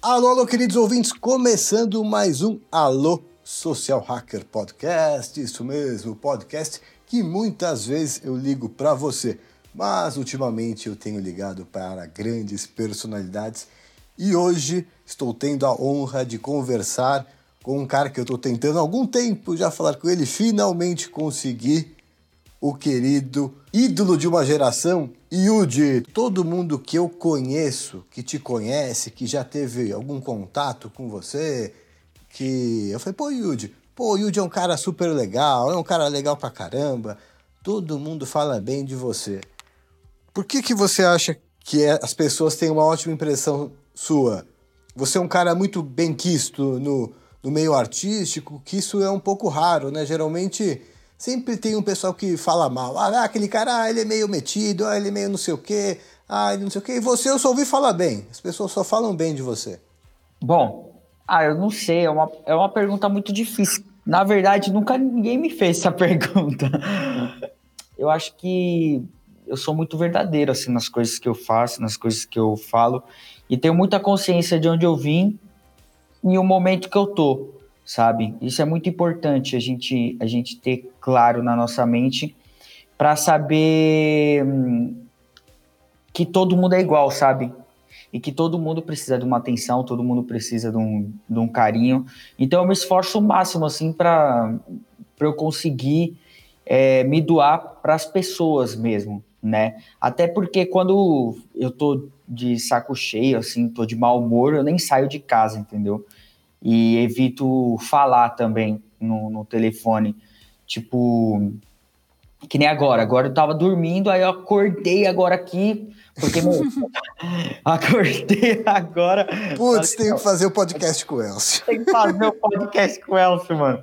Alô, alô, queridos ouvintes, começando mais um Alô Social Hacker Podcast. Isso mesmo, podcast que muitas vezes eu ligo para você, mas ultimamente eu tenho ligado para grandes personalidades e hoje estou tendo a honra de conversar com um cara que eu estou tentando há algum tempo já falar com ele, finalmente consegui o querido ídolo de uma geração, Yudi. Todo mundo que eu conheço, que te conhece, que já teve algum contato com você, que eu falei, pô, Yudi, pô, Yudi é um cara super legal, é um cara legal pra caramba. Todo mundo fala bem de você. Por que que você acha que é, as pessoas têm uma ótima impressão sua? Você é um cara muito bem quisto no, no meio artístico, que isso é um pouco raro, né? Geralmente sempre tem um pessoal que fala mal. Ah, aquele cara, ah, ele é meio metido, ah, ele é meio não sei o quê, ah, ele não sei o quê. E você eu só ouvi falar bem. As pessoas só falam bem de você. Bom, ah, eu não sei, é uma, é uma pergunta muito difícil. Na verdade, nunca ninguém me fez essa pergunta. Eu acho que eu sou muito verdadeiro assim nas coisas que eu faço, nas coisas que eu falo e tenho muita consciência de onde eu vim e o momento que eu tô sabe? Isso é muito importante a gente, a gente ter claro na nossa mente para saber hum, que todo mundo é igual, sabe? E que todo mundo precisa de uma atenção, todo mundo precisa de um, de um carinho. Então eu me esforço o máximo, assim, para eu conseguir é, me doar para as pessoas mesmo, né? Até porque quando eu tô de saco cheio, assim, tô de mau humor, eu nem saio de casa, entendeu? e evito falar também no, no telefone. Tipo, que nem agora. Agora eu tava dormindo, aí eu acordei agora aqui, porque, mano, acordei agora. Putz, tem que fazer o podcast com o Elcio. Tem que fazer o podcast com o Elcio, mano.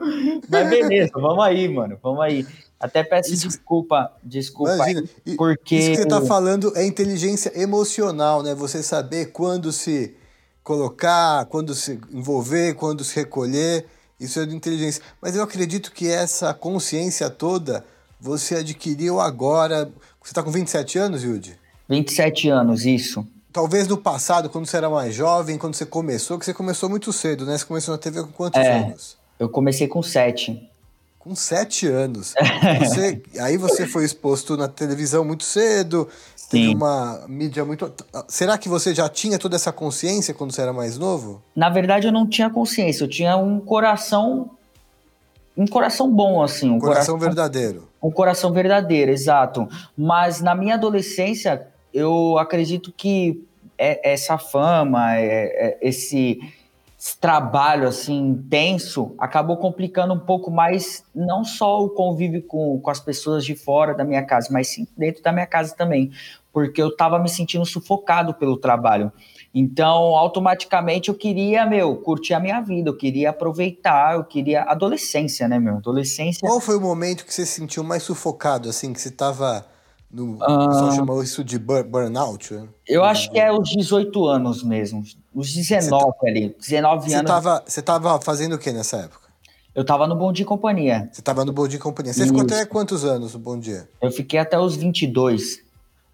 Mas beleza, vamos aí, mano, vamos aí. Até peço isso, desculpa, desculpa, imagina, porque... Isso que você tá falando é inteligência emocional, né? Você saber quando se colocar, quando se envolver, quando se recolher. Isso é de inteligência. Mas eu acredito que essa consciência toda você adquiriu agora. Você está com 27 anos, Yudi? 27 anos, isso. Talvez no passado, quando você era mais jovem, quando você começou, que você começou muito cedo, né? Você começou na TV com quantos é, anos? Eu comecei com 7. Com 7 anos. Você, aí você foi exposto na televisão muito cedo, Teve Sim. uma mídia muito. Será que você já tinha toda essa consciência quando você era mais novo? Na verdade, eu não tinha consciência. Eu tinha um coração. Um coração bom, assim. Um coração, coração verdadeiro. Um coração verdadeiro, exato. Mas na minha adolescência, eu acredito que é, essa fama, é, é, esse trabalho assim intenso acabou complicando um pouco mais não só o convívio com, com as pessoas de fora da minha casa, mas sim dentro da minha casa também, porque eu estava me sentindo sufocado pelo trabalho. Então, automaticamente eu queria, meu, curtir a minha vida, eu queria aproveitar, eu queria adolescência, né, meu? Adolescência. Qual foi o momento que você se sentiu mais sufocado, assim, que você estava no, o pessoal chamou isso de burnout? Né? Eu acho que é os 18 anos mesmo. Os 19 tá, ali. 19 você anos. Você estava fazendo o que nessa época? Eu estava no Bom Dia e Companhia. Você estava no Bom Dia e Companhia. Você ficou até quantos anos no Bom Dia? Eu fiquei até os 22.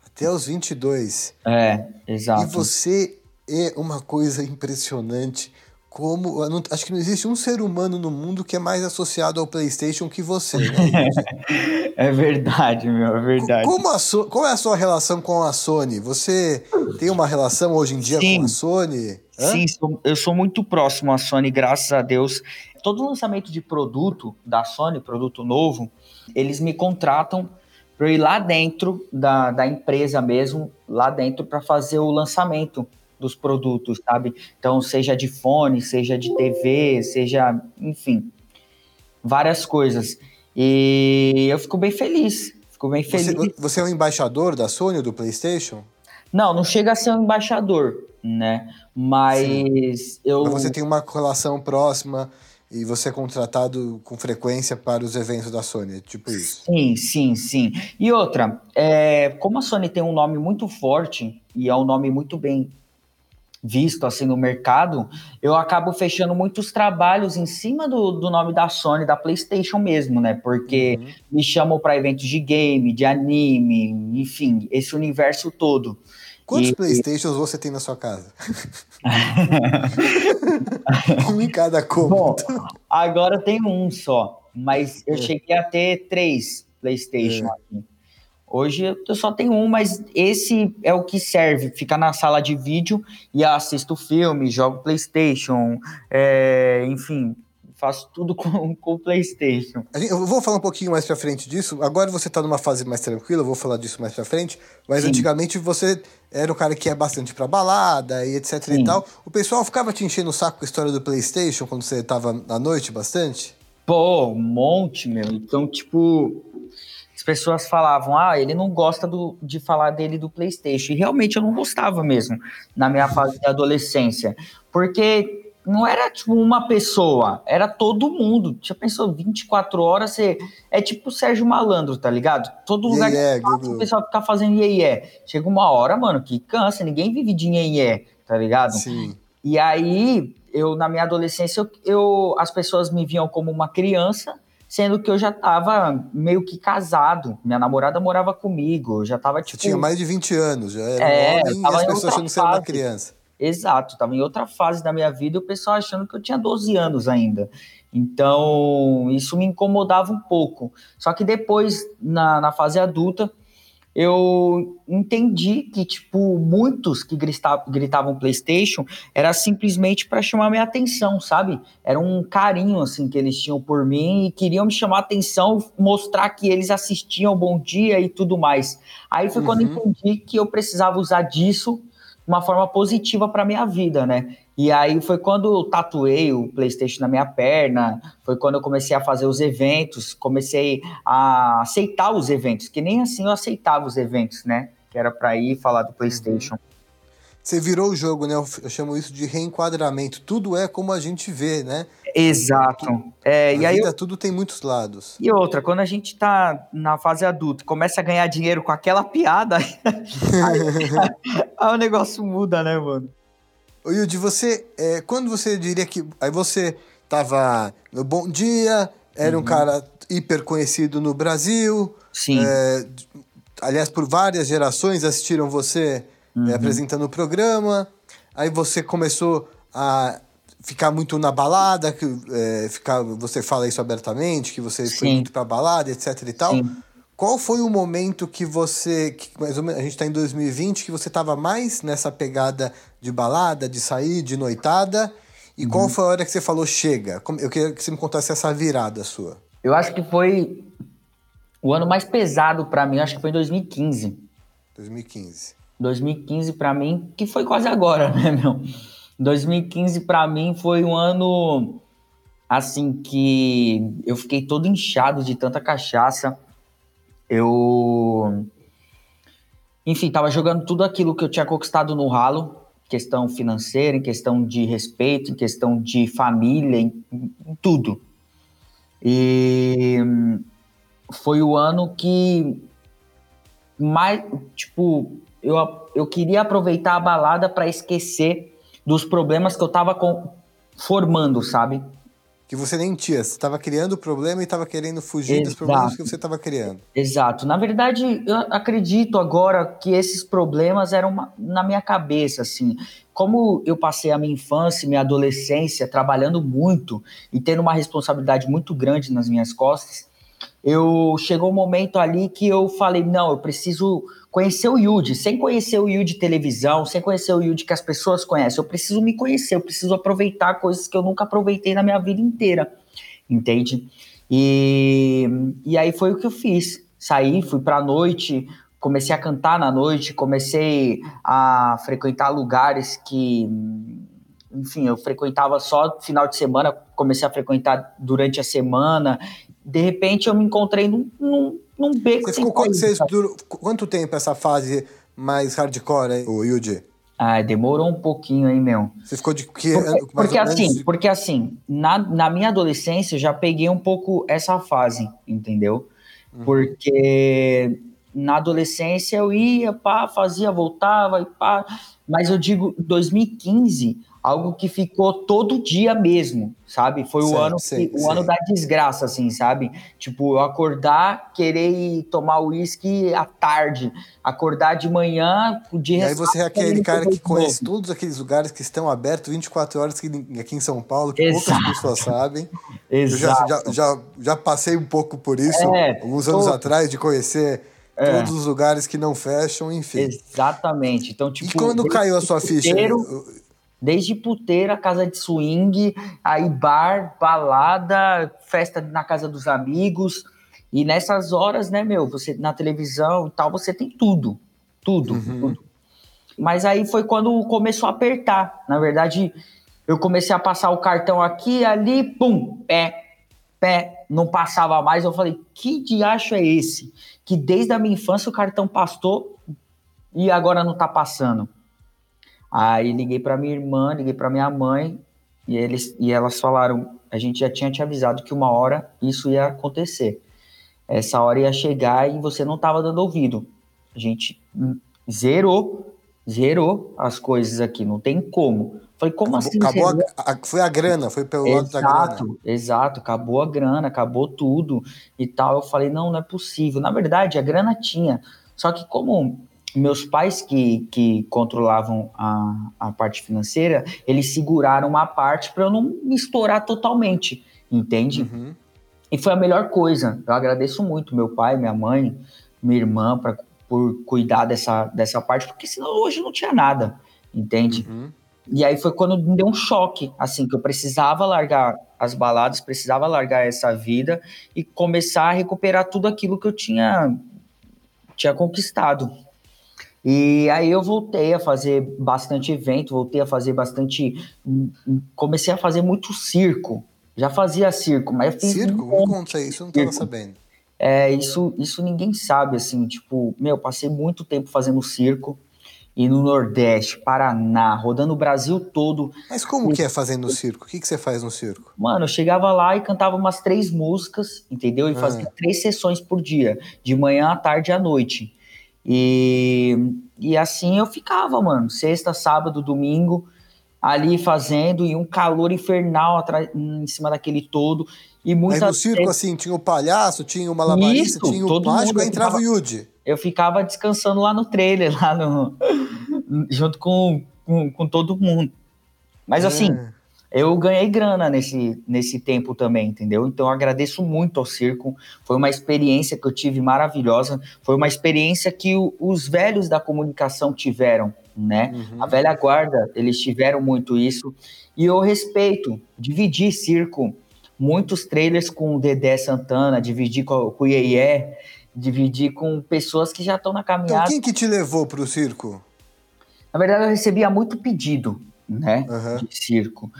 Até os 22? É, exato. E você é uma coisa impressionante como. Não, acho que não existe um ser humano no mundo que é mais associado ao PlayStation que você, né? é verdade, meu, é verdade. Como a so, qual é a sua relação com a Sony? Você tem uma relação hoje em dia Sim. com a Sony? Hã? Sim, eu sou muito próximo à Sony, graças a Deus. Todo lançamento de produto da Sony, produto novo, eles me contratam para ir lá dentro da, da empresa mesmo, lá dentro para fazer o lançamento dos produtos, sabe? Então, seja de fone, seja de TV, seja, enfim, várias coisas. E eu fico bem feliz. Fico bem feliz. Você, você é um embaixador da Sony ou do PlayStation? Não, não chega a ser um embaixador, né? Mas Sim. eu. Mas você tem uma relação próxima e você é contratado com frequência para os eventos da Sony, tipo isso. Sim, sim, sim. E outra, é, como a Sony tem um nome muito forte e é um nome muito bem visto assim no mercado, eu acabo fechando muitos trabalhos em cima do, do nome da Sony, da PlayStation mesmo, né? Porque uhum. me chamam para eventos de game, de anime, enfim, esse universo todo. Quantos e... Playstations você tem na sua casa? um em cada cômodo. Bom, agora eu tenho um só, mas eu é. cheguei a ter três Playstation é. aqui. Hoje eu só tenho um, mas esse é o que serve. Fica na sala de vídeo e assisto filme, jogo PlayStation, é, enfim, faço tudo com, com o PlayStation. Eu vou falar um pouquinho mais pra frente disso. Agora você tá numa fase mais tranquila, eu vou falar disso mais pra frente. Mas Sim. antigamente você era um cara que ia bastante pra balada e etc Sim. e tal. O pessoal ficava te enchendo o saco com a história do PlayStation quando você tava à noite bastante? Pô, um monte, meu. Então, tipo, as pessoas falavam, ah, ele não gosta do, de falar dele do PlayStation. E realmente eu não gostava mesmo na minha fase de adolescência. Porque não era tipo uma pessoa, era todo mundo. Já pensou 24 horas, você é tipo o Sérgio Malandro, tá ligado? Todo lugar yeah, que passa, o pessoal fica fazendo iê, iê. Chega uma hora, mano, que cansa, ninguém vive de iê, iê tá ligado? Sim. E aí, eu na minha adolescência, eu, eu as pessoas me viam como uma criança sendo que eu já tava meio que casado. Minha namorada morava comigo, eu já tava tipo. Você tinha mais de 20 anos, já era é, um homem e as pessoas achando que você era uma criança. Exato, tava em outra fase da minha vida e o pessoal achando que eu tinha 12 anos ainda. Então, isso me incomodava um pouco. Só que depois, na, na fase adulta, eu entendi que, tipo, muitos que gritavam, gritavam PlayStation era simplesmente para chamar minha atenção, sabe? Era um carinho, assim, que eles tinham por mim e queriam me chamar atenção, mostrar que eles assistiam Bom Dia e tudo mais. Aí foi uhum. quando entendi que eu precisava usar disso uma forma positiva para minha vida, né? E aí foi quando eu tatuei o PlayStation na minha perna, foi quando eu comecei a fazer os eventos, comecei a aceitar os eventos, que nem assim eu aceitava os eventos, né? Que era para ir falar do PlayStation. Você virou o jogo, né? Eu chamo isso de reenquadramento. Tudo é como a gente vê, né? Exato. É, a e aí vida, eu... tudo tem muitos lados. E outra, quando a gente tá na fase adulta e começa a ganhar dinheiro com aquela piada, aí, aí o negócio muda, né, mano? Ô, Yudi, você, é, quando você diria que. Aí você tava no Bom Dia, era uhum. um cara hiper conhecido no Brasil. Sim. É, aliás, por várias gerações assistiram você é, uhum. é, apresentando o programa. Aí você começou a ficar muito na balada, que, é, ficar, você fala isso abertamente, que você Sim. foi muito pra balada, etc e tal. Sim. Qual foi o momento que você, que mais ou menos, a gente está em 2020, que você estava mais nessa pegada de balada, de sair, de noitada? E uhum. qual foi a hora que você falou chega? Eu queria que você me contasse essa virada sua. Eu acho que foi o ano mais pesado para mim, acho que foi em 2015. 2015. 2015 para mim, que foi quase agora, né, meu? 2015 para mim foi um ano assim que eu fiquei todo inchado de tanta cachaça eu. Enfim, tava jogando tudo aquilo que eu tinha conquistado no ralo, questão financeira, em questão de respeito, em questão de família, em, em tudo. E foi o ano que mais, tipo, eu, eu queria aproveitar a balada para esquecer dos problemas que eu tava com, formando, sabe? que você nem tinha. Você estava criando o problema e estava querendo fugir Exato. dos problemas que você estava criando. Exato. Na verdade, eu acredito agora que esses problemas eram uma, na minha cabeça, assim. Como eu passei a minha infância, minha adolescência trabalhando muito e tendo uma responsabilidade muito grande nas minhas costas, eu chegou um momento ali que eu falei, não, eu preciso conhecer o Yude, sem conhecer o Yude televisão, sem conhecer o Yude que as pessoas conhecem. Eu preciso me conhecer, eu preciso aproveitar coisas que eu nunca aproveitei na minha vida inteira, entende? E, e aí foi o que eu fiz. Saí, fui pra noite, comecei a cantar na noite, comecei a frequentar lugares que, enfim, eu frequentava só final de semana, comecei a frequentar durante a semana. De repente eu me encontrei num, num num beco você ficou, você durou, Quanto tempo essa fase mais hardcore, o Yuji? Ah, demorou um pouquinho, hein, meu? Você ficou de que Porque, porque assim, porque assim, na, na minha adolescência eu já peguei um pouco essa fase, entendeu? Uhum. Porque na adolescência eu ia, pá, fazia, voltava e pá. Mas eu digo 2015, algo que ficou todo dia mesmo, sabe? Foi o ano sim, o ano da desgraça, assim, sabe? Tipo, eu acordar, querer ir tomar uísque à tarde, acordar de manhã, de E aí você é aquele cara que conhece todos aqueles lugares que estão abertos 24 horas aqui em São Paulo, que Exato. poucas pessoas sabem. Exato. Eu já, já, já, já, passei um pouco por isso, É, alguns anos tô- atrás, de conhecer É. todos os lugares que não fecham, enfim. Exatamente. Então, tipo, e quando caiu a sua ficha? puteiro- Desde puteira, casa de swing, aí bar, balada, festa na casa dos amigos. E nessas horas, né, meu, você na televisão e tal, você tem tudo. Tudo, Uhum. tudo. Mas aí foi quando começou a apertar. Na verdade, eu comecei a passar o cartão aqui, ali, pum, pé, pé, não passava mais. Eu falei, que diacho é esse? Que desde a minha infância o cartão passou e agora não tá passando. Aí liguei para minha irmã, liguei para minha mãe e eles e elas falaram, a gente já tinha te avisado que uma hora isso ia acontecer. Essa hora ia chegar e você não tava dando ouvido. A gente zerou, zerou as coisas aqui, não tem como. Falei, como assim? Acabou a- a- foi a grana, foi pelo lado da grana. Exato, exato, acabou a grana, acabou tudo e tal. Eu falei, não, não é possível. Na verdade, a grana tinha, só que como meus pais que, que controlavam a, a parte financeira, eles seguraram uma parte para eu não me estourar totalmente, entende? Uhum. E foi a melhor coisa. Eu agradeço muito meu pai, minha mãe, minha irmã pra, por cuidar dessa, dessa parte, porque senão hoje não tinha nada, entende? Uhum. E aí foi quando me deu um choque, assim, que eu precisava largar as baladas, precisava largar essa vida e começar a recuperar tudo aquilo que eu tinha, tinha conquistado. E aí eu voltei a fazer bastante evento, voltei a fazer bastante. Comecei a fazer muito circo. Já fazia circo, mas eu fiz Circo? um monte conta isso, eu não tava Circo. sabendo. É, isso, isso ninguém sabe, assim, tipo, meu, passei muito tempo fazendo circo, e no Nordeste, Paraná, rodando o Brasil todo. Mas como que é fazer no circo? O que, que você faz no circo? Mano, eu chegava lá e cantava umas três músicas, entendeu? E Ah. fazia três sessões por dia, de manhã à tarde e à noite. E, e assim eu ficava, mano, sexta, sábado, domingo, ali fazendo, e um calor infernal atrás, em cima daquele todo. E Mas muitas no circo, vezes- assim, tinha o palhaço, tinha o malabarista, Isso, tinha o mágico, aí entrava o Yudi. eu ficava descansando lá no trailer, lá no. junto com, com, com todo mundo. Mas assim, É. eu ganhei grana nesse, nesse tempo também, entendeu? Então eu agradeço muito ao circo. Foi uma experiência que eu tive maravilhosa. Foi uma experiência que o- os velhos da comunicação tiveram, né? Uhum. A velha guarda, eles tiveram muito isso. E eu respeito, dividi circo, muitos trailers com o Dedé Santana, dividi com, com o Iê, dividi com pessoas que já estão na Então, caminhada. quem que te levou pro circo? Na verdade, eu recebia muito pedido, né, Aham. de circo.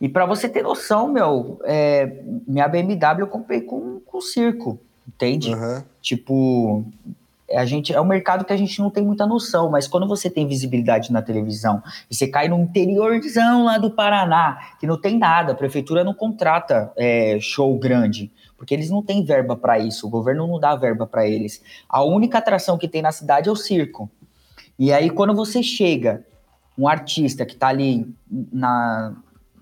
E para você ter noção, meu, é, minha BMW eu comprei com, com circo, entende? Aham. Tipo, a gente é um mercado que a gente não tem muita noção, mas quando você tem visibilidade na televisão e você cai no interiorzão lá do Paraná, que não tem nada, a prefeitura não contrata é, show grande, porque eles não têm verba para isso, o governo não dá verba para eles. A única atração que tem na cidade é o circo. E aí quando você chega, um artista que tá ali na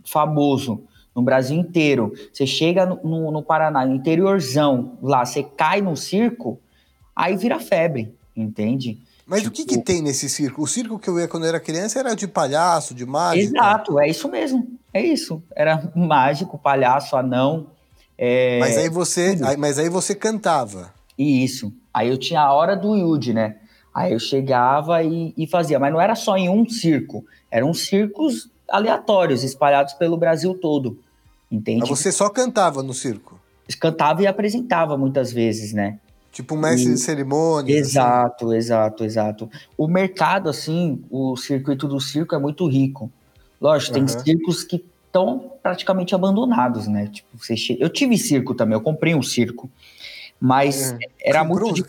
famoso no Brasil inteiro, você chega no, no, no Paraná, no interiorzão, lá, você cai no circo, aí vira febre, entende? Mas Tipo- o que que tem nesse circo? O circo que eu ia quando eu era criança era de palhaço, de mágica. Exato, é isso mesmo, é isso. Era mágico, palhaço, anão, é, Mas aí você, aí- mas aí você cantava. e isso. Aí eu tinha a hora do Yudi, né? Aí eu chegava e, e fazia, mas não era só em um circo, eram circos aleatórios, espalhados pelo Brasil todo, entende? Mas você só cantava no circo. Cantava e apresentava muitas vezes, né? Tipo um mestre E- de cerimônias. assim. Exato, exato, exato. O mercado, assim, o circuito do circo é muito rico. Lógico, tem Aham. circos que estão praticamente abandonados, né? Tipo, você che... Eu tive circo também, eu comprei um circo, mas É. era Comprou- muito.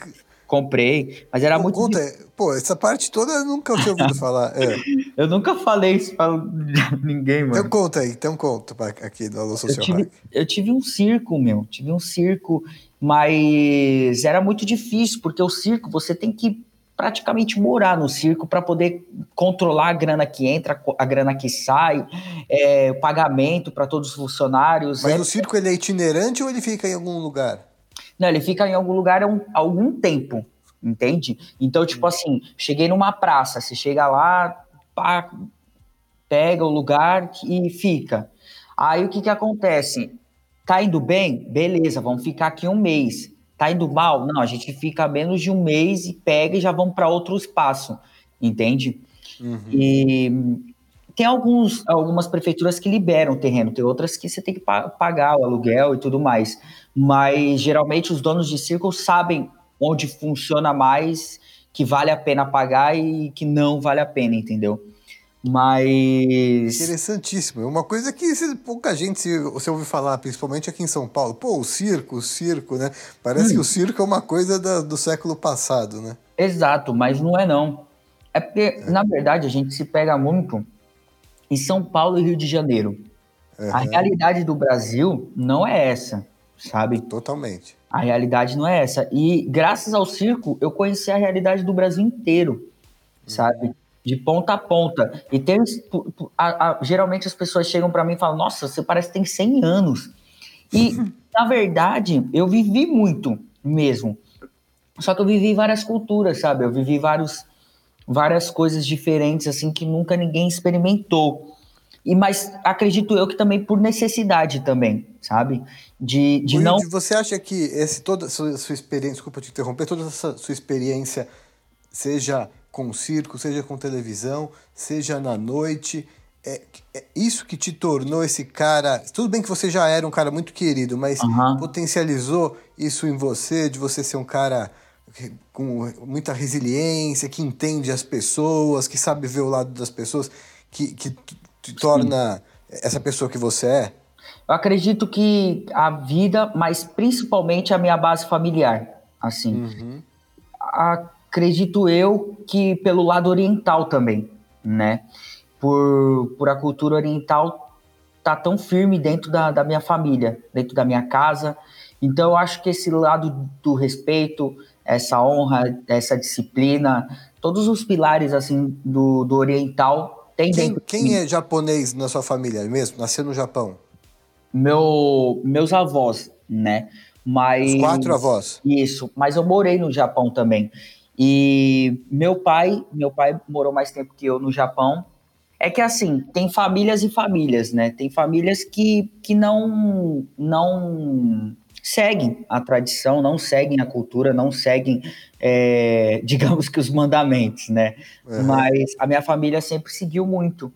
Comprei, mas era Pô, muito. conta, pô, essa parte toda eu nunca tinha ouvido falar. É. Eu nunca falei isso pra ninguém, mano. Então conta aí, então conta aqui do Alô Eu Social tive, Hack. eu tive um circo, meu. Tive um circo, mas era muito difícil, porque o circo você tem que praticamente morar no circo para poder controlar a grana que entra, a grana que sai, é, o pagamento para todos os funcionários. Mas é... o circo ele é itinerante ou ele fica em algum lugar? Não, ele fica em algum lugar há um, algum tempo, entende? Então, tipo hum. assim, cheguei numa praça, você chega lá, pá, pega o lugar e fica. Aí o que que acontece? Tá indo bem? Beleza, vamos ficar aqui um mês. Tá indo mal? Não, a gente fica menos de um mês e pega e já vamos para outro espaço, entende? Uhum. E tem alguns, algumas prefeituras que liberam o terreno, tem outras que você tem que pagar o aluguel e tudo mais. Mas geralmente os donos de circo sabem onde funciona mais, que vale a pena pagar e que não vale a pena, entendeu? Mas. Interessantíssimo. É uma coisa que pouca gente se, você ouve falar, principalmente aqui em São Paulo. Pô, o circo, o circo, né? Parece hum. que o circo é uma coisa da, do século passado, né? Exato, mas não é não. É porque, é. na verdade, a gente se pega muito em São Paulo e Rio de Janeiro. Uhum. A realidade do Brasil não é essa, sabe? Totalmente. A realidade não é essa. E graças ao circo, eu conheci a realidade do Brasil inteiro, sabe? De ponta a ponta. E tem, a, a, geralmente as pessoas chegam para mim e falam: Nossa, você parece que tem 100 anos. E, na verdade, eu vivi muito mesmo. Só que eu vivi várias culturas, sabe? Eu vivi vários, várias coisas diferentes, assim, que nunca ninguém experimentou. E, mas acredito eu que também por necessidade também, sabe? De, de não. Você acha que esse, toda sua, sua experiência, desculpa te interromper, toda essa sua experiência, seja com circo, seja com televisão, seja na noite. É, é, isso que te tornou esse cara. Tudo bem que você já era um cara muito querido, mas uhum. potencializou isso em você, de você ser um cara com muita resiliência, que entende as pessoas, que sabe ver o lado das pessoas, que, que te torna Sim. essa pessoa que você é? Eu acredito que a vida, mas principalmente a minha base familiar, assim. Uhum. Acredito eu que pelo lado oriental também, né? Por, por a cultura oriental tá tão firme dentro da, da minha família, dentro da minha casa. Então eu acho que esse lado do respeito, essa honra, essa disciplina, todos os pilares assim do, do oriental tem quem. Quem é japonês na sua família mesmo? Nasceu no Japão? Meu, meus avós, né? Mas Os quatro avós. Isso, mas eu morei no Japão também. E meu pai, meu pai morou mais tempo que eu no Japão. É que assim, tem famílias e famílias, né? Tem famílias que, que não não seguem a tradição, não seguem a cultura, não seguem, é, digamos que os mandamentos, né? Uhum. Mas a minha família sempre seguiu muito.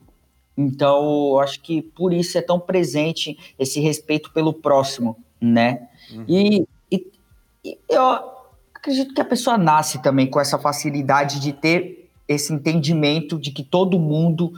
Então, eu acho que por isso é tão presente esse respeito pelo próximo, né? Uhum. E, e, e eu, acredito que a pessoa nasce também com essa facilidade de ter esse entendimento de que todo mundo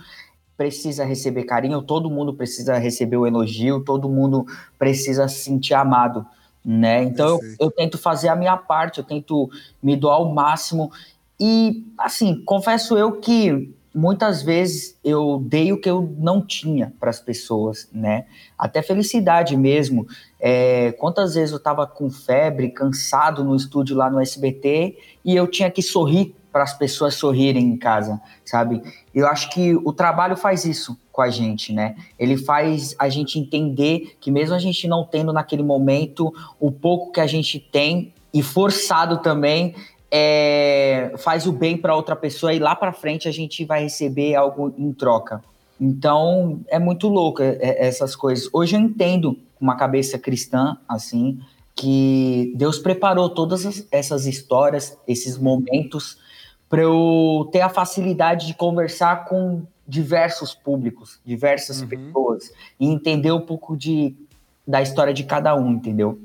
precisa receber carinho, todo mundo precisa receber o elogio, todo mundo precisa se sentir amado, né? Então eu, eu, tento fazer a minha parte, eu tento me doar ao máximo e assim confesso eu que muitas vezes eu dei o que eu não tinha para as pessoas, né? Até felicidade mesmo. É, quantas vezes eu estava com febre, cansado no estúdio lá no SBT e eu tinha que sorrir para as pessoas sorrirem em casa, sabe? Eu acho que o trabalho faz isso com a gente, né? Ele faz a gente entender que mesmo a gente não tendo naquele momento o pouco que a gente tem e forçado também, é, faz o bem para outra pessoa e lá para frente a gente vai receber algo em troca. Então é muito louco é, é, essas coisas. Hoje eu entendo com uma cabeça cristã assim que Deus preparou todas essas histórias, esses momentos para eu ter a facilidade de conversar com diversos públicos, diversas uhum. pessoas e entender um pouco de da história de cada um, entendeu?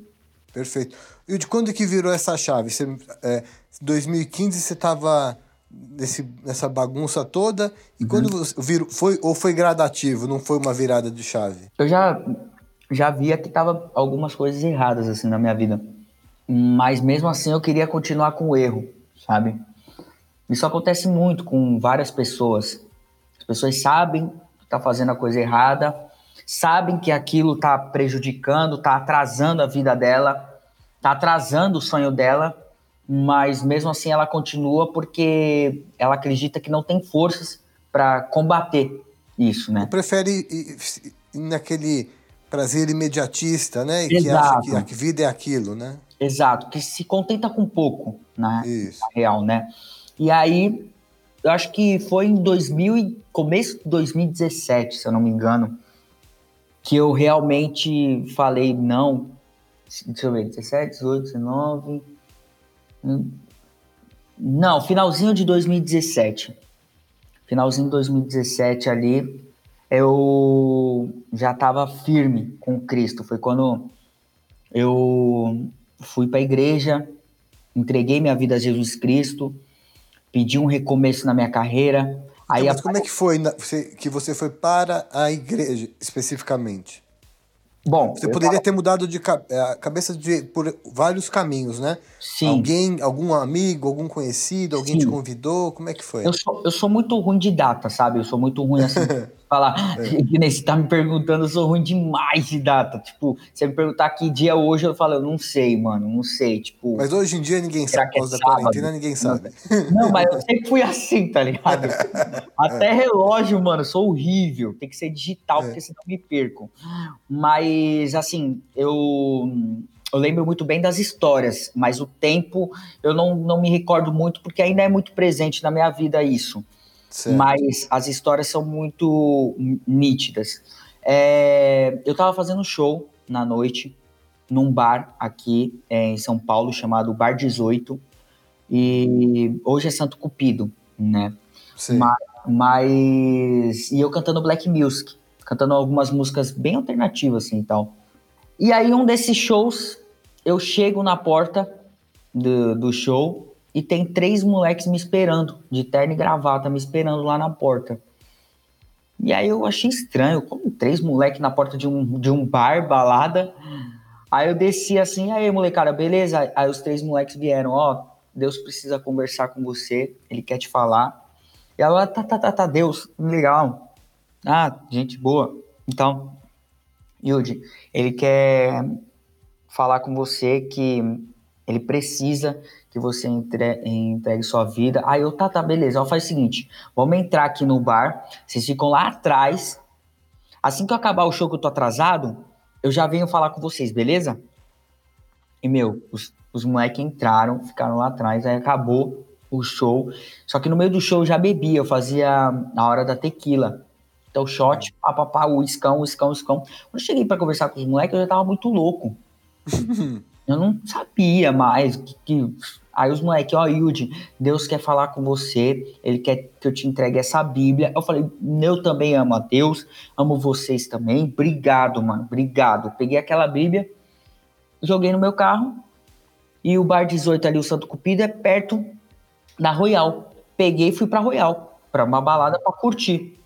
Perfeito. E de quando que virou essa chave? Você, é, 2015 você estava nessa bagunça toda e uhum. quando virou, foi ou foi gradativo, não foi uma virada de chave? Eu já já via que tava algumas coisas erradas assim na minha vida, mas mesmo assim eu queria continuar com o erro, sabe? Isso acontece muito com várias pessoas. As pessoas sabem que tá fazendo a coisa errada, sabem que aquilo tá prejudicando, tá atrasando a vida dela, tá atrasando o sonho dela, mas mesmo assim ela continua porque ela acredita que não tem forças para combater isso, né? Prefere ir naquele prazer imediatista, né? E Exato. que acha que a vida é aquilo, né? Exato, que se contenta com pouco, né? Isso. Na real, né? E aí, eu acho que foi em 2000 começo de 2017, se eu não me engano, que eu realmente falei não. Deixa eu ver, 17, 18, 19. Não, finalzinho de 2017. Finalzinho de 2017 ali, eu já estava firme com Cristo. Foi quando eu fui para a igreja, entreguei minha vida a Jesus Cristo, pedi um recomeço na minha carreira. Então, Aí mas a... como é que foi que você foi para a igreja especificamente? Bom, você poderia tava... ter mudado de é, cabeça de, por vários caminhos, né? Sim. Alguém, algum amigo, algum conhecido, alguém Sim. te convidou? Como é que foi? Eu sou, eu sou muito ruim de data, sabe? Eu sou muito ruim assim. falar, é. nem você tá me perguntando, eu sou ruim demais de data. Tipo, você me perguntar que dia é hoje, eu falo, eu não sei, mano, não sei. Tipo. Mas hoje em dia ninguém sabe, por causa é da quarentena, ninguém sabe. Não, mas eu sempre fui assim, tá ligado? Até relógio, mano, sou horrível. Tem que ser digital, é. porque senão me perco. Mas, assim, eu eu lembro muito bem das histórias, mas o tempo eu não, não me recordo muito, porque ainda é muito presente na minha vida isso. Certo. Mas as histórias são muito nítidas. É, eu estava fazendo show na noite, num bar aqui é, em São Paulo, chamado Bar 18. E hoje é Santo Cupido, né? Sim. Mas, mas, E eu cantando black music, cantando algumas músicas bem alternativas, assim e tal. E aí, um desses shows, eu chego na porta do, do show e tem três moleques me esperando, de terno e gravata, me esperando lá na porta. E aí eu achei estranho, como três moleques na porta de um, de um bar, balada. Aí eu desci assim, aí molecada, beleza? Aí os três moleques vieram, ó, Deus precisa conversar com você, ele quer te falar. E ela, tá, tá, tá, tá, Deus, legal. Ah, gente boa. Então, Yudi, ele quer falar com você que ele precisa que você entre, entregue sua vida. Aí eu, tá, tá, beleza. Ela faz o seguinte: vamos entrar aqui no bar, vocês ficam lá atrás. Assim que eu acabar o show que eu tô atrasado, eu já venho falar com vocês, beleza? E, meu, os, os moleques entraram, ficaram lá atrás, aí acabou o show. Só que no meio do show eu já bebia, eu fazia a hora da tequila. Então, shot, papapá, o iscão, o iscão, o iscão. Quando eu cheguei para conversar com os moleques, eu já tava muito louco. Eu não sabia mais que, que... Aí os moleques, ó, oh, Yudi, Deus quer falar com você, ele quer que eu te entregue essa Bíblia. Eu falei, eu também amo a Deus, amo vocês também. Obrigado, mano, obrigado. Peguei aquela Bíblia, joguei no meu carro e o Bar 18 ali, o Santo Cupido, é perto da Royal. Peguei e fui pra Royal, pra uma balada pra curtir.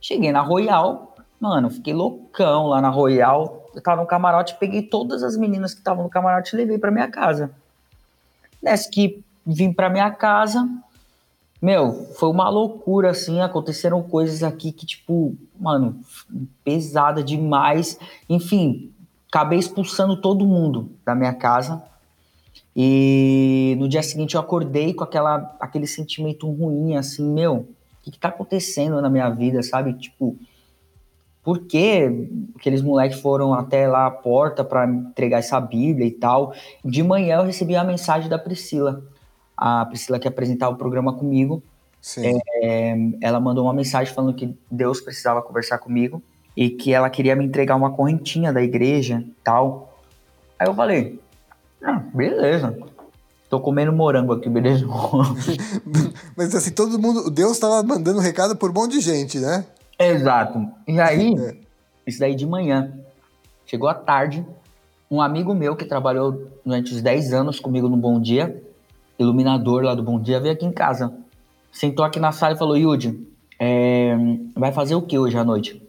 Cheguei na Royal, mano, fiquei loucão lá na Royal, eu tava no camarote, peguei todas as meninas que estavam no camarote e levei para minha casa. Nessa que vim para minha casa, meu, foi uma loucura, assim, aconteceram coisas aqui que, tipo, mano, pesada demais. Enfim, acabei expulsando todo mundo da minha casa. E no dia seguinte eu acordei com aquela, aquele sentimento ruim, assim, meu, o que, que tá acontecendo na minha vida, sabe? Tipo, por que aqueles moleques foram até lá a porta para entregar essa Bíblia e tal. De manhã eu recebi a mensagem da Priscila, a Priscila que apresentava o programa comigo. É, ela mandou uma mensagem falando que Deus precisava conversar comigo e que ela queria me entregar uma correntinha da igreja tal. Aí eu falei, ah, beleza. Tô comendo morango aqui, beleza? Mas assim, todo mundo. Deus estava mandando recado por um monte de gente, né? Exato. E aí, é. isso daí de manhã. Chegou à tarde, um amigo meu que trabalhou durante os 10 anos comigo no Bom Dia, iluminador lá do Bom Dia, veio aqui em casa. Sentou aqui na sala e falou: Yudi, é, vai fazer o que hoje à noite?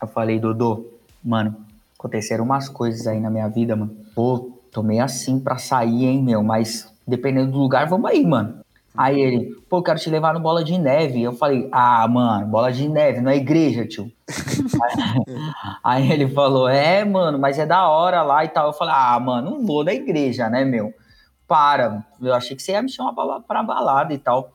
Eu falei, Dodô, mano, aconteceram umas coisas aí na minha vida, mano. Pô, tomei assim pra sair, hein, meu, mas dependendo do lugar, vamos aí, mano. Aí ele, pô, quero te levar no bola de neve. Eu falei, ah, mano, bola de neve, não é igreja, tio. aí, ele falou, é, mano, mas é da hora lá e tal. Eu falei, ah, mano, não vou da igreja, né, meu? para, eu achei que você ia me chamar pra, pra balada e tal.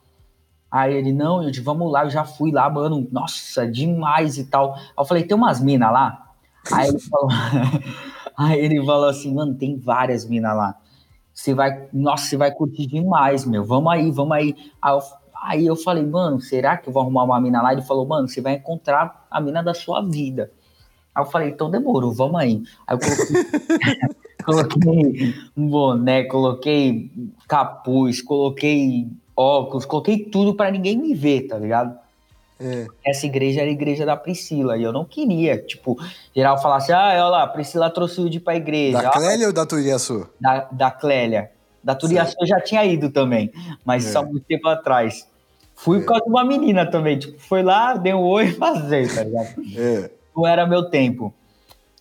Aí ele, não, eu vamos lá, eu já fui lá, mano, nossa, demais e tal. Aí eu falei, tem umas minas lá? Aí ele falou, aí ele falou assim, mano, tem várias minas lá. Você vai, nossa, você vai curtir demais, meu. Vamos aí, vamos aí. Aí eu, aí eu falei, mano, será que eu vou arrumar uma mina lá? Ele falou, mano, você vai encontrar a mina da sua vida. Aí eu falei, então demorou, vamos aí. Aí eu coloquei, coloquei um boné, coloquei capuz, coloquei óculos, coloquei tudo para ninguém me ver, tá ligado? É. Essa igreja era a igreja da Priscila, e eu não queria, tipo, geral falasse, ah, olha lá, a Priscila trouxe o de pra igreja. Da Clélia ou da Turiaçu? Da, da Clélia. Da Turiaçu eu já tinha ido também, mas é. só muito tempo atrás. Fui é. por causa de uma menina também, tipo, foi lá, deu um oi e fazer, tá ligado? É. Não era meu tempo.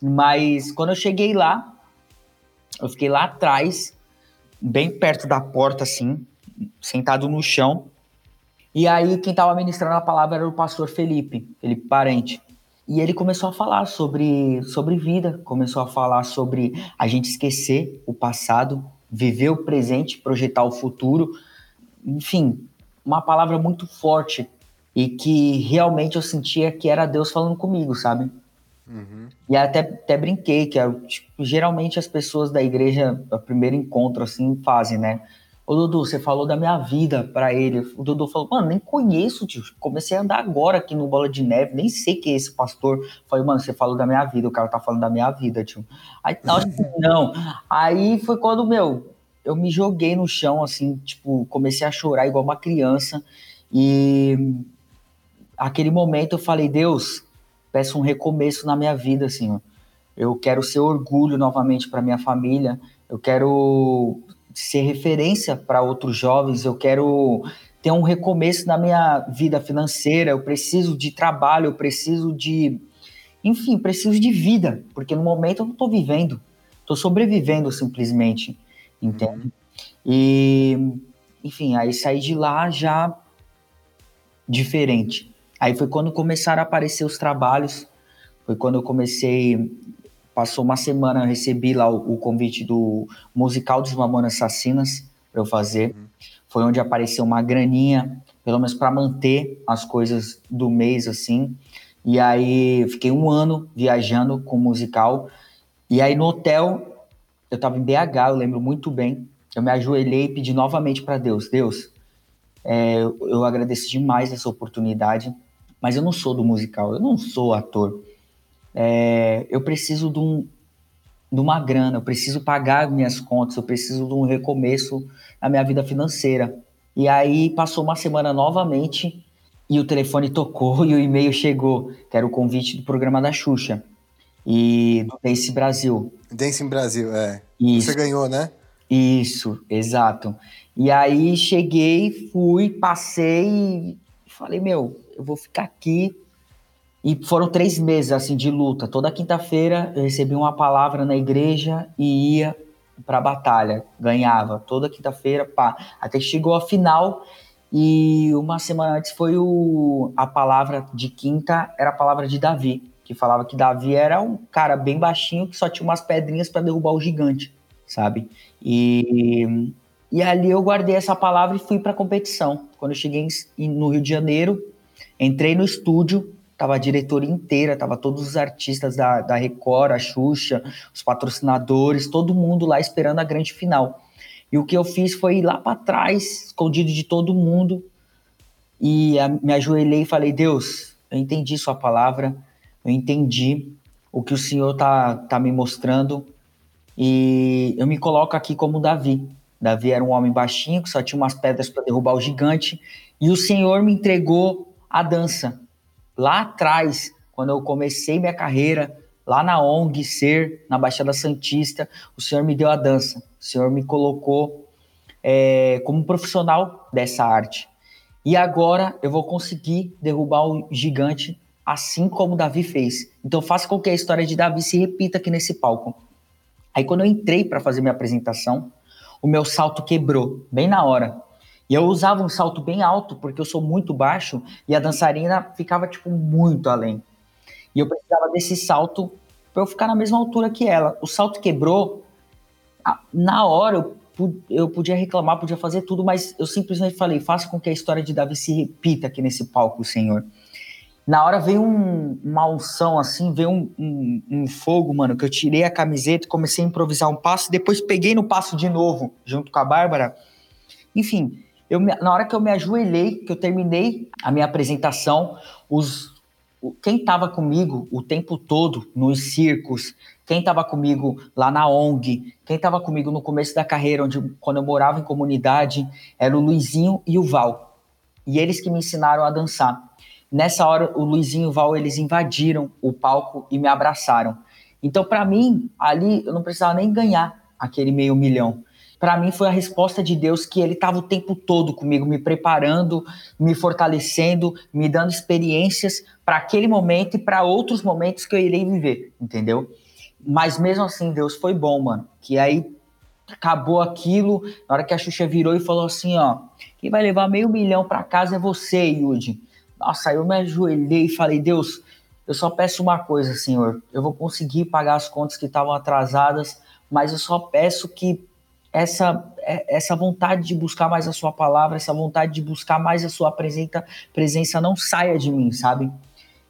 Mas quando eu cheguei lá, eu fiquei lá atrás, bem perto da porta, assim, sentado no chão, e aí quem estava ministrando a palavra era o pastor Felipe, Felipe Parente. E ele começou a falar sobre, sobre vida, começou a falar sobre a gente esquecer o passado, viver o presente, projetar o futuro. Enfim, uma palavra muito forte e que realmente eu sentia que era Deus falando comigo, sabe? Uhum. E até, até brinquei que tipo, geralmente as pessoas da igreja, o primeiro encontro assim, fazem, né? Ô Dudu, você falou da minha vida para ele. O Dudu falou, mano, nem conheço, tio. Comecei a andar agora aqui no Bola de Neve, nem sei quem é esse pastor. Falei, mano, você falou da minha vida, o cara tá falando da minha vida, tio. Aí, não. Aí foi quando, meu, eu me joguei no chão, assim, tipo, comecei a chorar igual uma criança. E aquele momento eu falei, Deus, peço um recomeço na minha vida, assim, ó. Eu quero ser orgulho novamente para minha família. Eu quero ser referência para outros jovens, eu quero ter um recomeço na minha vida financeira, eu preciso de trabalho, eu preciso de. Enfim, preciso de vida, porque no momento eu não estou vivendo, estou sobrevivendo simplesmente, entende? Uhum. E, enfim, aí saí de lá já diferente. Aí foi quando começaram a aparecer os trabalhos, foi quando eu comecei Passou uma semana, eu recebi lá o, o convite do musical dos Mamonas Assassinas para eu fazer. Uhum. Foi onde apareceu uma graninha, pelo menos para manter as coisas do mês assim. E aí fiquei um ano viajando com o musical. E aí no hotel, eu estava em BH, eu lembro muito bem. Eu me ajoelhei e pedi novamente para Deus: Deus, é, eu agradeço demais essa oportunidade, mas eu não sou do musical, eu não sou ator é, eu preciso de, um, de uma grana, eu preciso pagar minhas contas, eu preciso de um recomeço na minha vida financeira. E aí passou uma semana novamente e o telefone tocou e o e-mail chegou, que era o convite do programa da Xuxa e do Dance Brasil. Dance Brasil, é. Isso. Você ganhou, né? Isso, exato. E aí cheguei, fui, passei e falei, meu, eu vou ficar aqui e foram três meses assim de luta. Toda quinta-feira eu recebia uma palavra na igreja e ia para a batalha, ganhava toda quinta-feira, pá. Até chegou a final e uma semana antes foi o, a palavra de quinta era a palavra de Davi, que falava que Davi era um cara bem baixinho que só tinha umas pedrinhas para derrubar o gigante, sabe? E e ali eu guardei essa palavra e fui para competição. Quando eu cheguei em, no Rio de Janeiro, entrei no estúdio Tava a diretoria inteira, tava todos os artistas da, da Record, a Xuxa, os patrocinadores, todo mundo lá esperando a grande final. E o que eu fiz foi ir lá para trás, escondido de todo mundo, e a, me ajoelhei e falei: Deus, eu entendi Sua palavra, eu entendi o que o Senhor tá, tá me mostrando, e eu me coloco aqui como Davi. Davi era um homem baixinho que só tinha umas pedras para derrubar o gigante, e o Senhor me entregou a dança lá atrás, quando eu comecei minha carreira, lá na ONG Ser, na Baixada Santista, o Senhor me deu a dança. O Senhor me colocou é, como profissional dessa arte. E agora eu vou conseguir derrubar o gigante assim como Davi fez. Então faça com que a história de Davi se repita aqui nesse palco. Aí quando eu entrei para fazer minha apresentação, o meu salto quebrou, bem na hora. E eu usava um salto bem alto, porque eu sou muito baixo, e a dançarina ficava, tipo, muito além. E eu precisava desse salto para eu ficar na mesma altura que ela. O salto quebrou, na hora eu eu podia reclamar, podia fazer tudo, mas eu simplesmente falei: faça com que a história de Davi se repita aqui nesse palco, Senhor. Na hora veio um, uma unção assim, veio um, um, um, fogo, mano, que eu tirei a camiseta, comecei a improvisar um passo, depois peguei no passo de novo, junto com a Bárbara. Enfim, eu, na hora que eu me ajoelhei, que eu terminei a minha apresentação, os, quem estava comigo o tempo todo nos circos, quem estava comigo lá na ONG, quem estava comigo no começo da carreira, onde quando eu morava em comunidade, era o Luizinho e o Val. E eles que me ensinaram a dançar. Nessa hora, o Luizinho e o Val, eles invadiram o palco e me abraçaram. Então, para mim, ali, eu não precisava nem ganhar aquele meio milhão. Para mim, foi a resposta de Deus que ele estava o tempo todo comigo, me preparando, me fortalecendo, me dando experiências para aquele momento e para outros momentos que eu irei viver, entendeu? Mas mesmo assim, Deus foi bom, mano. Que aí acabou aquilo, na hora que a Xuxa virou e falou assim, ó, quem vai levar meio milhão para casa é você, Yudi. Nossa, eu me ajoelhei e falei, Deus, eu só peço uma coisa, Senhor. Eu vou conseguir pagar as contas que estavam atrasadas, mas eu só peço que essa, é, essa vontade de buscar mais a sua palavra, essa vontade de buscar mais a sua presença, presença não saia de mim, sabe?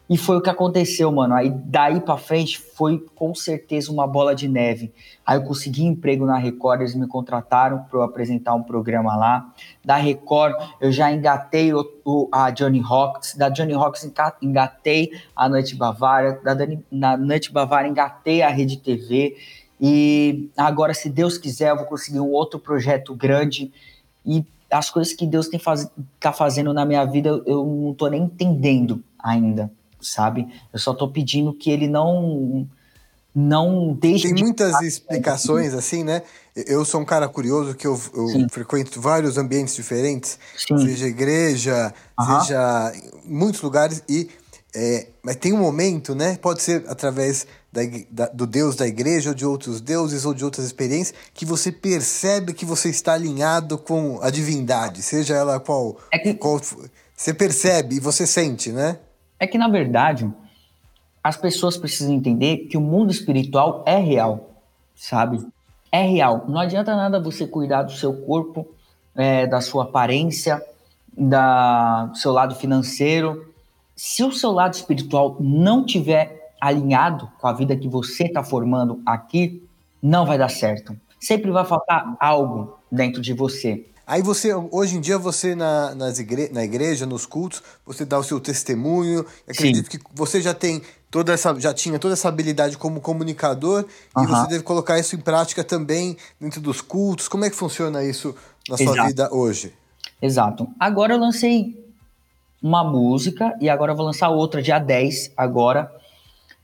E foi o que aconteceu, mano. Aí daí para frente foi com certeza uma bola de neve. Aí eu consegui emprego na Record, eles me contrataram para eu apresentar um programa lá. Da Record eu já engatei o, o, a Johnny Hawks, da Johnny Hawks engatei a Noite Bavária, da Dani, na Noite Bavária engatei a Rede TV. E agora, se Deus quiser, eu vou conseguir um outro projeto grande. E as coisas que Deus tem faz, tá fazendo na minha vida, eu não tô nem entendendo ainda sabe? Eu só tô pedindo que ele não não deixe Tem de... muitas explicações assim, né? Eu sou um cara curioso que eu, eu frequento vários ambientes diferentes, Sim. seja igreja, seja muitos lugares e é, mas tem um momento, né? Pode ser através da, da, do Deus da igreja, ou de outros deuses, ou de outras experiências, que você percebe que você está alinhado com a divindade, seja ela qual. É que... qual você percebe e você sente, né? É que, na verdade, as pessoas precisam entender que o mundo espiritual é real, sabe? É real. Não adianta nada você cuidar do seu corpo, é, da sua aparência, da, do seu lado financeiro. Se o seu lado espiritual não tiver alinhado com a vida que você está formando aqui, não vai dar certo. Sempre vai faltar algo dentro de você. Aí você, hoje em dia, você na, nas igre na igreja, nos cultos, você dá o seu testemunho. Acredito Sim. que você já tem toda essa, já tinha toda essa habilidade como comunicador uhum. e você deve colocar isso em prática também dentro dos cultos. Como é que funciona isso na sua Exato. vida hoje? Exato. Agora eu lancei uma música e agora eu vou lançar outra, dia 10, agora.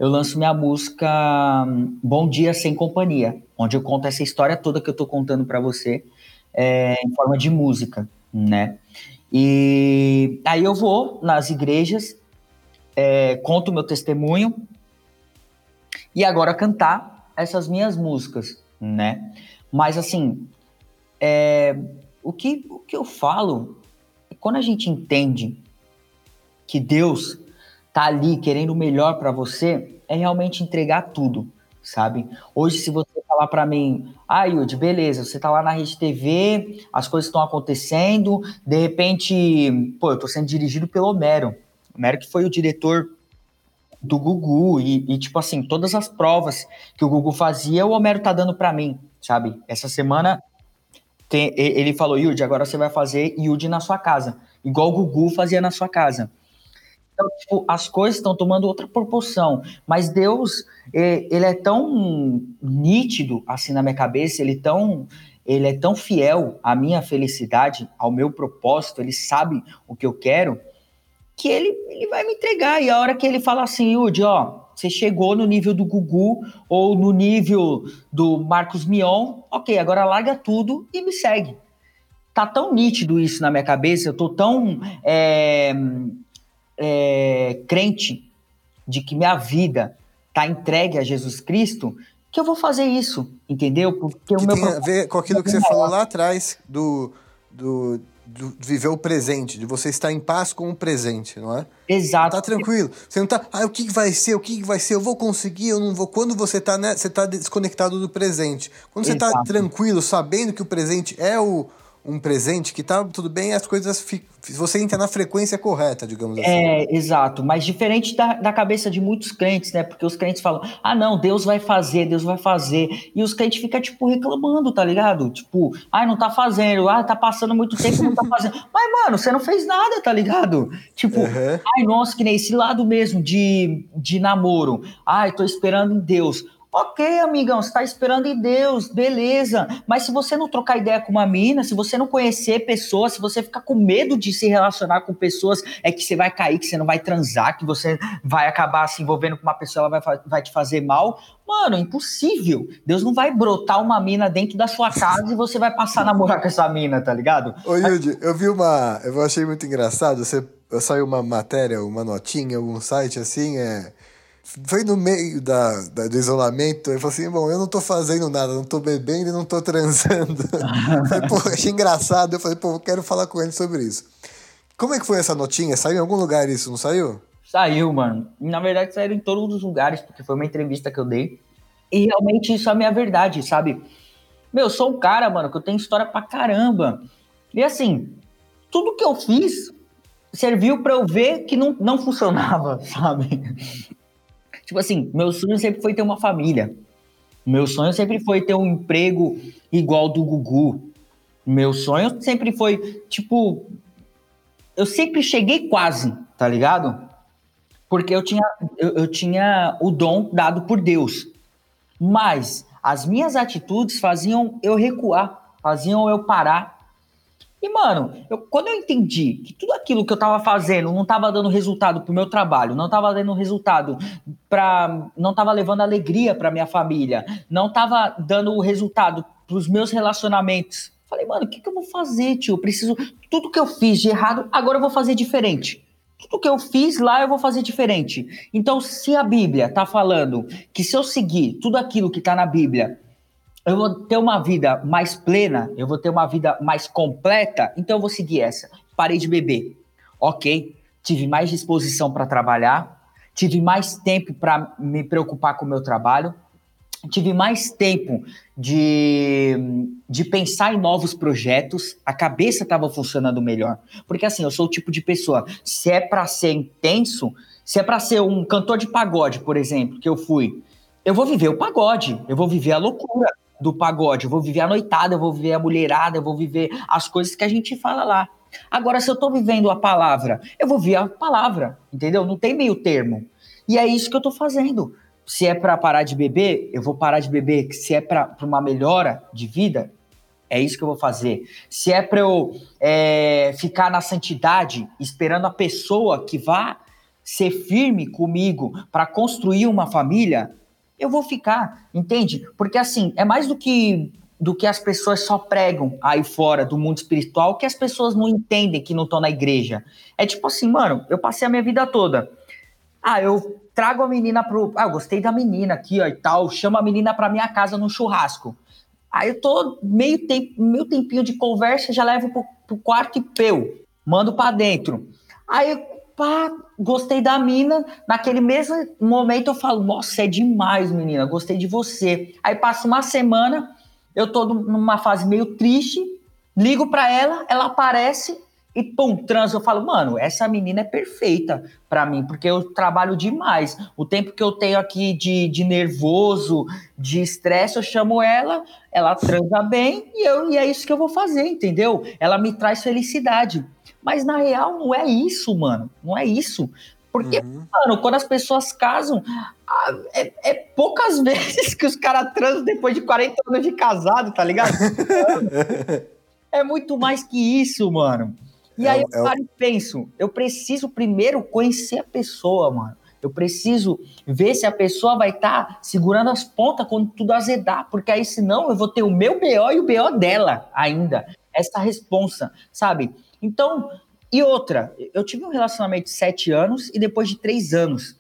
Eu lanço minha música hum, Bom Dia Sem Companhia, onde eu conto essa história toda que eu tô contando para você é, em forma de música, né? E aí eu vou nas igrejas, é, conto meu testemunho e agora cantar essas minhas músicas, né? Mas assim, é, o, que, o que eu falo quando a gente entende que Deus tá ali querendo o melhor para você, é realmente entregar tudo, sabe? Hoje, se você falar para mim, ah, Yudi, beleza, você tá lá na Rede TV, as coisas estão acontecendo, de repente, pô, eu tô sendo dirigido pelo Homero. Homero que foi o diretor do Gugu e, e, tipo assim, todas as provas que o Gugu fazia, o Homero tá dando para mim, sabe? Essa semana tem, ele falou, Yudi, agora você vai fazer Yudi na sua casa, igual o Gugu fazia na sua casa. Então, tipo, as coisas estão tomando outra proporção. Mas Deus, ele é tão nítido assim na minha cabeça, ele, tão, ele é tão fiel à minha felicidade, ao meu propósito, ele sabe o que eu quero, que ele, ele vai me entregar. E a hora que ele fala assim, Yudi, ó, você chegou no nível do Gugu ou no nível do Marcos Mion, ok, agora larga tudo e me segue. Tá tão nítido isso na minha cabeça, eu tô tão é, é, crente de que minha vida está entregue a Jesus Cristo, que eu vou fazer isso, entendeu? Porque que o meu tem a ver com aquilo que você falou lá atrás do, do de viver o presente, de você estar em paz com o presente, não é? Exato. Tá tranquilo. Você não tá, ah, o que vai ser? O que vai ser? Eu vou conseguir, eu não vou. Quando você tá, né, você tá desconectado do presente. Quando você tá Exato. tá tranquilo, sabendo que o presente é o um presente que tá tudo bem, as coisas você entra na frequência correta, digamos assim. É, exato, mas diferente da, da cabeça de muitos crentes, né? Porque os crentes falam: "Ah, não, Deus vai fazer, Deus vai fazer". E os crentes ficam tipo reclamando, tá ligado? Tipo, ai, não tá fazendo, ah, tá passando muito tempo, não tá fazendo. mas mano, você não fez nada, tá ligado? Tipo, uhum. ai, nossa, que nem esse lado mesmo de de namoro. Ai, tô esperando em Deus. Ok, amigão, você está esperando em Deus, beleza. Mas se você não trocar ideia com uma mina, se você não conhecer pessoas, se você ficar com medo de se relacionar com pessoas, é que você vai cair, que você não vai transar, que você vai acabar se envolvendo com uma pessoa, ela vai, vai te fazer mal. Mano, é impossível. Deus não vai brotar uma mina dentro da sua casa e você vai passar a namorar com essa mina, tá ligado? Ô, Yudi, eu vi uma. Eu achei muito engraçado. Você saiu uma matéria, uma notinha, algum site assim, é foi no meio da, da, do isolamento, ele falou assim, bom, eu não tô fazendo nada, não tô bebendo e não tô transando. falei, pô, achei engraçado, eu falei, pô, eu quero falar com ele sobre isso. Como é que foi essa notinha? Saiu em algum lugar isso, não saiu? Saiu, mano. Na verdade, saiu em todos os lugares, porque foi uma entrevista que eu dei. E realmente isso é a minha verdade, sabe? Meu, eu sou um cara, mano, que eu tenho história pra caramba. E assim, tudo que eu fiz serviu para eu ver que não, não funcionava, sabe? Tipo assim, meu sonho sempre foi ter uma família. Meu sonho sempre foi ter um emprego igual do Gugu. Meu sonho sempre foi, tipo, eu sempre cheguei quase, tá ligado? Porque eu tinha, eu, eu tinha o dom dado por Deus. Mas as minhas atitudes faziam eu recuar, faziam eu parar, e, mano, eu, quando eu entendi que tudo aquilo que eu tava fazendo não tava dando resultado pro meu trabalho, não tava dando resultado para, não tava levando alegria para minha família, não tava dando resultado pros meus relacionamentos. Falei, mano, o que, que eu vou fazer, tio? Eu preciso. Tudo que eu fiz de errado, agora eu vou fazer diferente. Tudo que eu fiz lá, eu vou fazer diferente. Então, se a Bíblia tá falando que se eu seguir tudo aquilo que tá na Bíblia, eu vou ter uma vida mais plena, eu vou ter uma vida mais completa, então eu vou seguir essa. Parei de beber. Ok, tive mais disposição para trabalhar, tive mais tempo para me preocupar com o meu trabalho, tive mais tempo de, de pensar em novos projetos, a cabeça estava funcionando melhor. Porque assim, eu sou o tipo de pessoa, se é para ser intenso, se é para ser um cantor de pagode, por exemplo, que eu fui, eu vou viver o pagode, eu vou viver a loucura do pagode. Eu vou viver a noitada, eu vou viver a mulherada, eu vou viver as coisas que a gente fala lá. Agora, se eu tô vivendo a palavra, eu vou ver a palavra, entendeu? Não tem meio termo. E é isso que eu tô fazendo. Se é para parar de beber, eu vou parar de beber. Se é para uma melhora de vida, é isso que eu vou fazer. Se é para eu é, ficar na santidade, esperando a pessoa que vá ser firme comigo para construir uma família, eu vou ficar, entende? Porque assim, é mais do que do que as pessoas só pregam aí fora do mundo espiritual que as pessoas não entendem que não estão na igreja. É tipo assim, mano, eu passei a minha vida toda. Ah, eu trago a menina pro. Ah, eu gostei da menina aqui, ó, e tal. Chamo a menina pra minha casa no churrasco. Aí eu tô meio tempo, meu tempinho de conversa, já levo pro, pro quarto e peu. Mando pra dentro. Aí pá, gostei da mina. Naquele mesmo momento eu falo, nossa, é demais, menina, gostei de você. Aí passa uma semana, eu tô numa fase meio triste, ligo para ela, ela aparece e pum, trans. Eu falo, mano, essa menina é perfeita para mim, porque eu trabalho demais. O tempo que eu tenho aqui de, de nervoso, de estresse, eu chamo ela, ela transa bem e, eu, e é isso que eu vou fazer, entendeu? Ela me traz felicidade. Mas na real não é isso, mano. Não é isso. Porque, uhum. mano, quando as pessoas casam, é, é poucas vezes que os caras transam depois de 40 anos de casado, tá ligado? é muito mais que isso, mano. E é, aí eu é, e penso, eu preciso primeiro conhecer a pessoa, mano. Eu preciso ver se a pessoa vai estar tá segurando as pontas quando tudo azedar, porque aí senão eu vou ter o meu BO e o BO dela ainda. Essa responsa, sabe? Então, e outra, eu tive um relacionamento de sete anos e depois de três anos.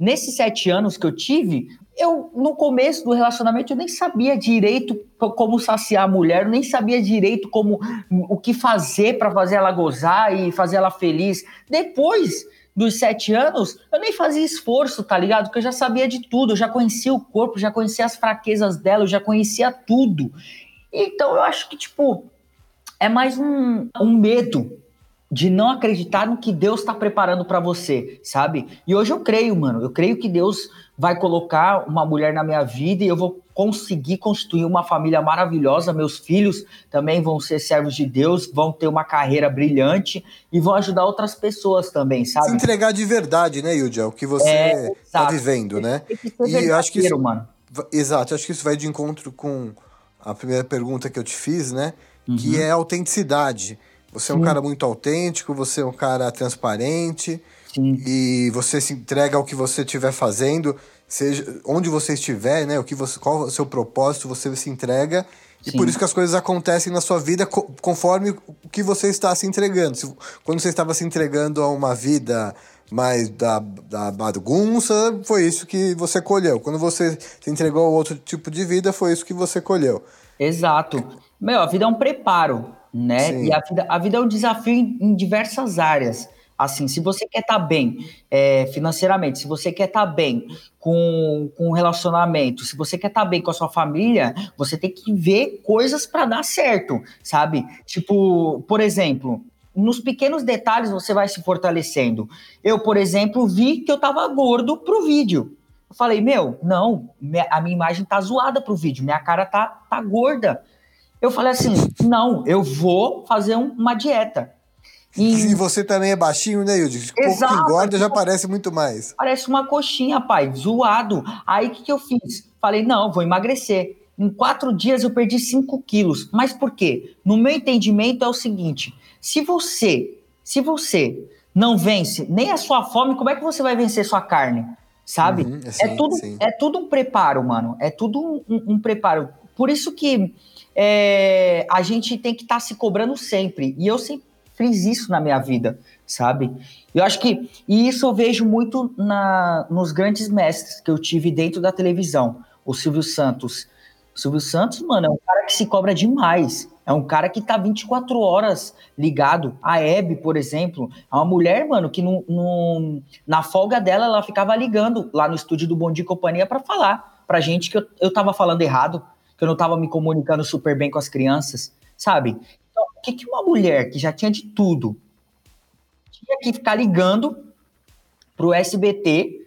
nesses sete anos que eu tive, eu, no começo do relacionamento, eu nem sabia direito como saciar a mulher, eu nem sabia direito como o que fazer para fazer ela gozar e fazer ela feliz. Depois dos sete anos, eu nem fazia esforço, tá ligado? Porque eu já sabia de tudo, eu já conhecia o corpo, já conhecia as fraquezas dela, eu já conhecia tudo. Então eu acho que, tipo, é mais um, um medo de não acreditar no que Deus está preparando para você, sabe? E hoje eu creio, mano. Eu creio que Deus vai colocar uma mulher na minha vida e eu vou conseguir construir uma família maravilhosa. Meus filhos também vão ser servos de Deus, vão ter uma carreira brilhante e vão ajudar outras pessoas também, sabe? Se entregar de verdade, né, Yudia? O que você está é, vivendo, né? E eu acho que isso, mano. Exato, acho que isso vai de encontro com a primeira pergunta que eu te fiz, né? Uhum. Que é a autenticidade. Você é um cara muito autêntico, você é um cara transparente Sim. e você se entrega ao que você estiver fazendo, seja onde você estiver, né? O que você, qual é o seu propósito, você se entrega. Sim. E por isso que as coisas acontecem na sua vida conforme o que você está se entregando. Se, quando você estava se entregando a uma vida mais da, da bagunça, foi isso que você colheu. Quando você se entregou a outro tipo de vida, foi isso que você colheu. Exato. Meu, a vida é um preparo né? Sim. E a vida, a vida é um desafio em, em diversas áreas. Assim, se você quer estar tá bem é, financeiramente, se você quer estar tá bem com, com um relacionamento, se você quer estar tá bem com a sua família, você tem que ver coisas para dar certo, sabe? Tipo, por exemplo, nos pequenos detalhes você vai se fortalecendo. Eu, por exemplo, vi que eu tava gordo pro vídeo. Eu falei, meu, não, a minha imagem tá zoada pro vídeo, minha cara tá, tá gorda. Eu falei assim: não, eu vou fazer um, uma dieta. E... você também é baixinho, né, Yudi? Pouco que engorda já parece muito mais. Parece uma coxinha, pai, zoado. Aí o que, que eu fiz? Falei: não, vou emagrecer. Em quatro dias eu perdi 5 quilos. Mas por quê? No meu entendimento é o seguinte: se você, se você não vence nem a sua fome, como é que você vai vencer sua carne? Sabe? Uhum, é, é, tudo, é tudo um preparo, mano. É tudo um, um preparo. Por isso que é, a gente tem que estar tá se cobrando sempre. E eu sempre fiz isso na minha vida, sabe? Eu acho que. E isso eu vejo muito na, nos grandes mestres que eu tive dentro da televisão. O Silvio Santos. O Silvio Santos, mano, é um cara que se cobra demais. É um cara que tá 24 horas ligado. A Hebe, por exemplo, é uma mulher, mano, que no, no, na folga dela, ela ficava ligando lá no estúdio do Bom Dia e Companhia para falar pra gente que eu, eu tava falando errado, que eu não estava me comunicando super bem com as crianças, sabe? Então, o que, que uma mulher que já tinha de tudo tinha que ficar ligando pro SBT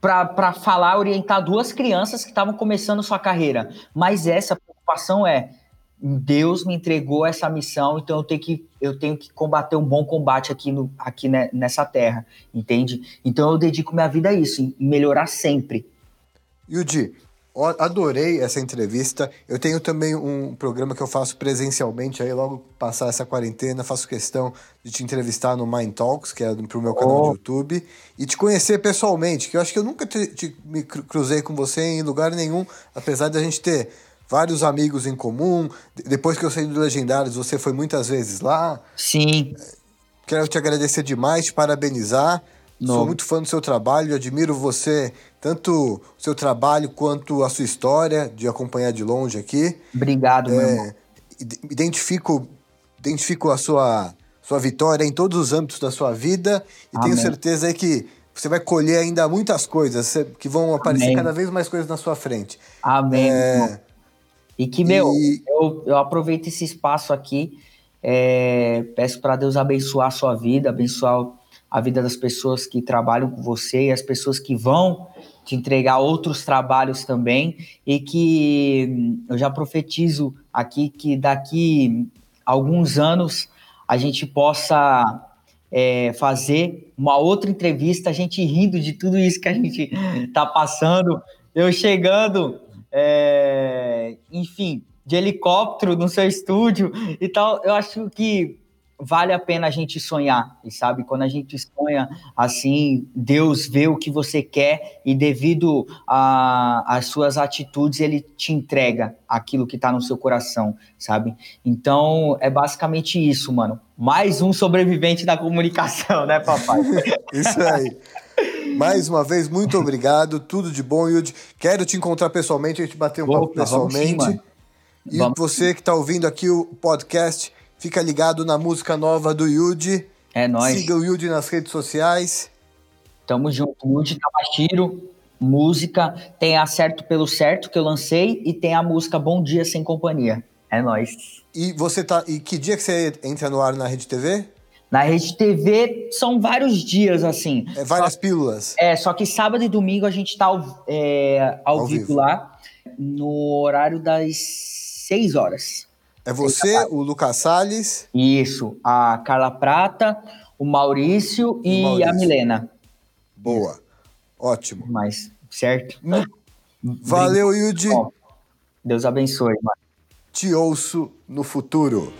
para falar, orientar duas crianças que estavam começando sua carreira. Mas essa preocupação é Deus me entregou essa missão, então eu tenho que, eu tenho que combater um bom combate aqui, no, aqui né, nessa terra, entende? Então eu dedico minha vida a isso, melhorar sempre. Yudi, Adorei essa entrevista. Eu tenho também um programa que eu faço presencialmente, aí logo passar essa quarentena, faço questão de te entrevistar no Mind Talks, que é pro meu canal oh. do YouTube, e te conhecer pessoalmente, que eu acho que eu nunca te, te, me cruzei com você em lugar nenhum, apesar de a gente ter vários amigos em comum. Depois que eu saí do Legendários, você foi muitas vezes lá. Sim. Quero te agradecer demais, te parabenizar. Sou muito fã do seu trabalho, admiro você, tanto o seu trabalho quanto a sua história, de acompanhar de longe aqui. Obrigado, é, meu irmão. Identifico, identifico a sua, sua vitória em todos os âmbitos da sua vida e Amém. tenho certeza que você vai colher ainda muitas coisas, que vão aparecer Amém. cada vez mais coisas na sua frente. Amém. É, e que, meu, e... Eu, eu aproveito esse espaço aqui, é, peço para Deus abençoar a sua vida, abençoar a vida das pessoas que trabalham com você e as pessoas que vão te entregar outros trabalhos também e que hum, eu já profetizo aqui que daqui alguns anos a gente possa é, fazer uma outra entrevista, a gente rindo de tudo isso que a gente está passando, eu chegando, é, enfim, de helicóptero no seu estúdio e tal. Eu acho que vale a pena a gente sonhar, e sabe? Quando a gente sonha assim, Deus vê o que você quer e devido às suas atitudes, ele te entrega aquilo que tá no seu coração, sabe? Então, é basicamente isso, mano. Mais um sobrevivente da comunicação, né, papai? isso aí. Mais uma vez, muito obrigado. Tudo de bom, Yudi. Quero te encontrar pessoalmente, a gente bater um papo Opa, sim, pessoalmente. mano. e Vamos. você que está ouvindo aqui o podcast, fica ligado na música nova do Yudi. É nóis. Siga o Yudi nas redes sociais. Tamo junto. Yudi Tamashiro, música. Tem Acerto pelo Certo, que eu lancei, e tem a música Bom Dia Sem Companhia. É nóis. E você tá. E que dia que você entra no ar na Rede TV? Na Rede TV são vários dias, assim. É várias pílulas. É, só que sábado e domingo a gente tá ao, é, ao, Ao vivo, vivo. lá, no horário das 6 horas. É você, o Lucas Salles. Isso, a Carla Prata, o Maurício e Maurício. a Milena. Boa. Ótimo. Mas, certo? Valeu, Yudi. Deus abençoe, mano. Te ouço no futuro.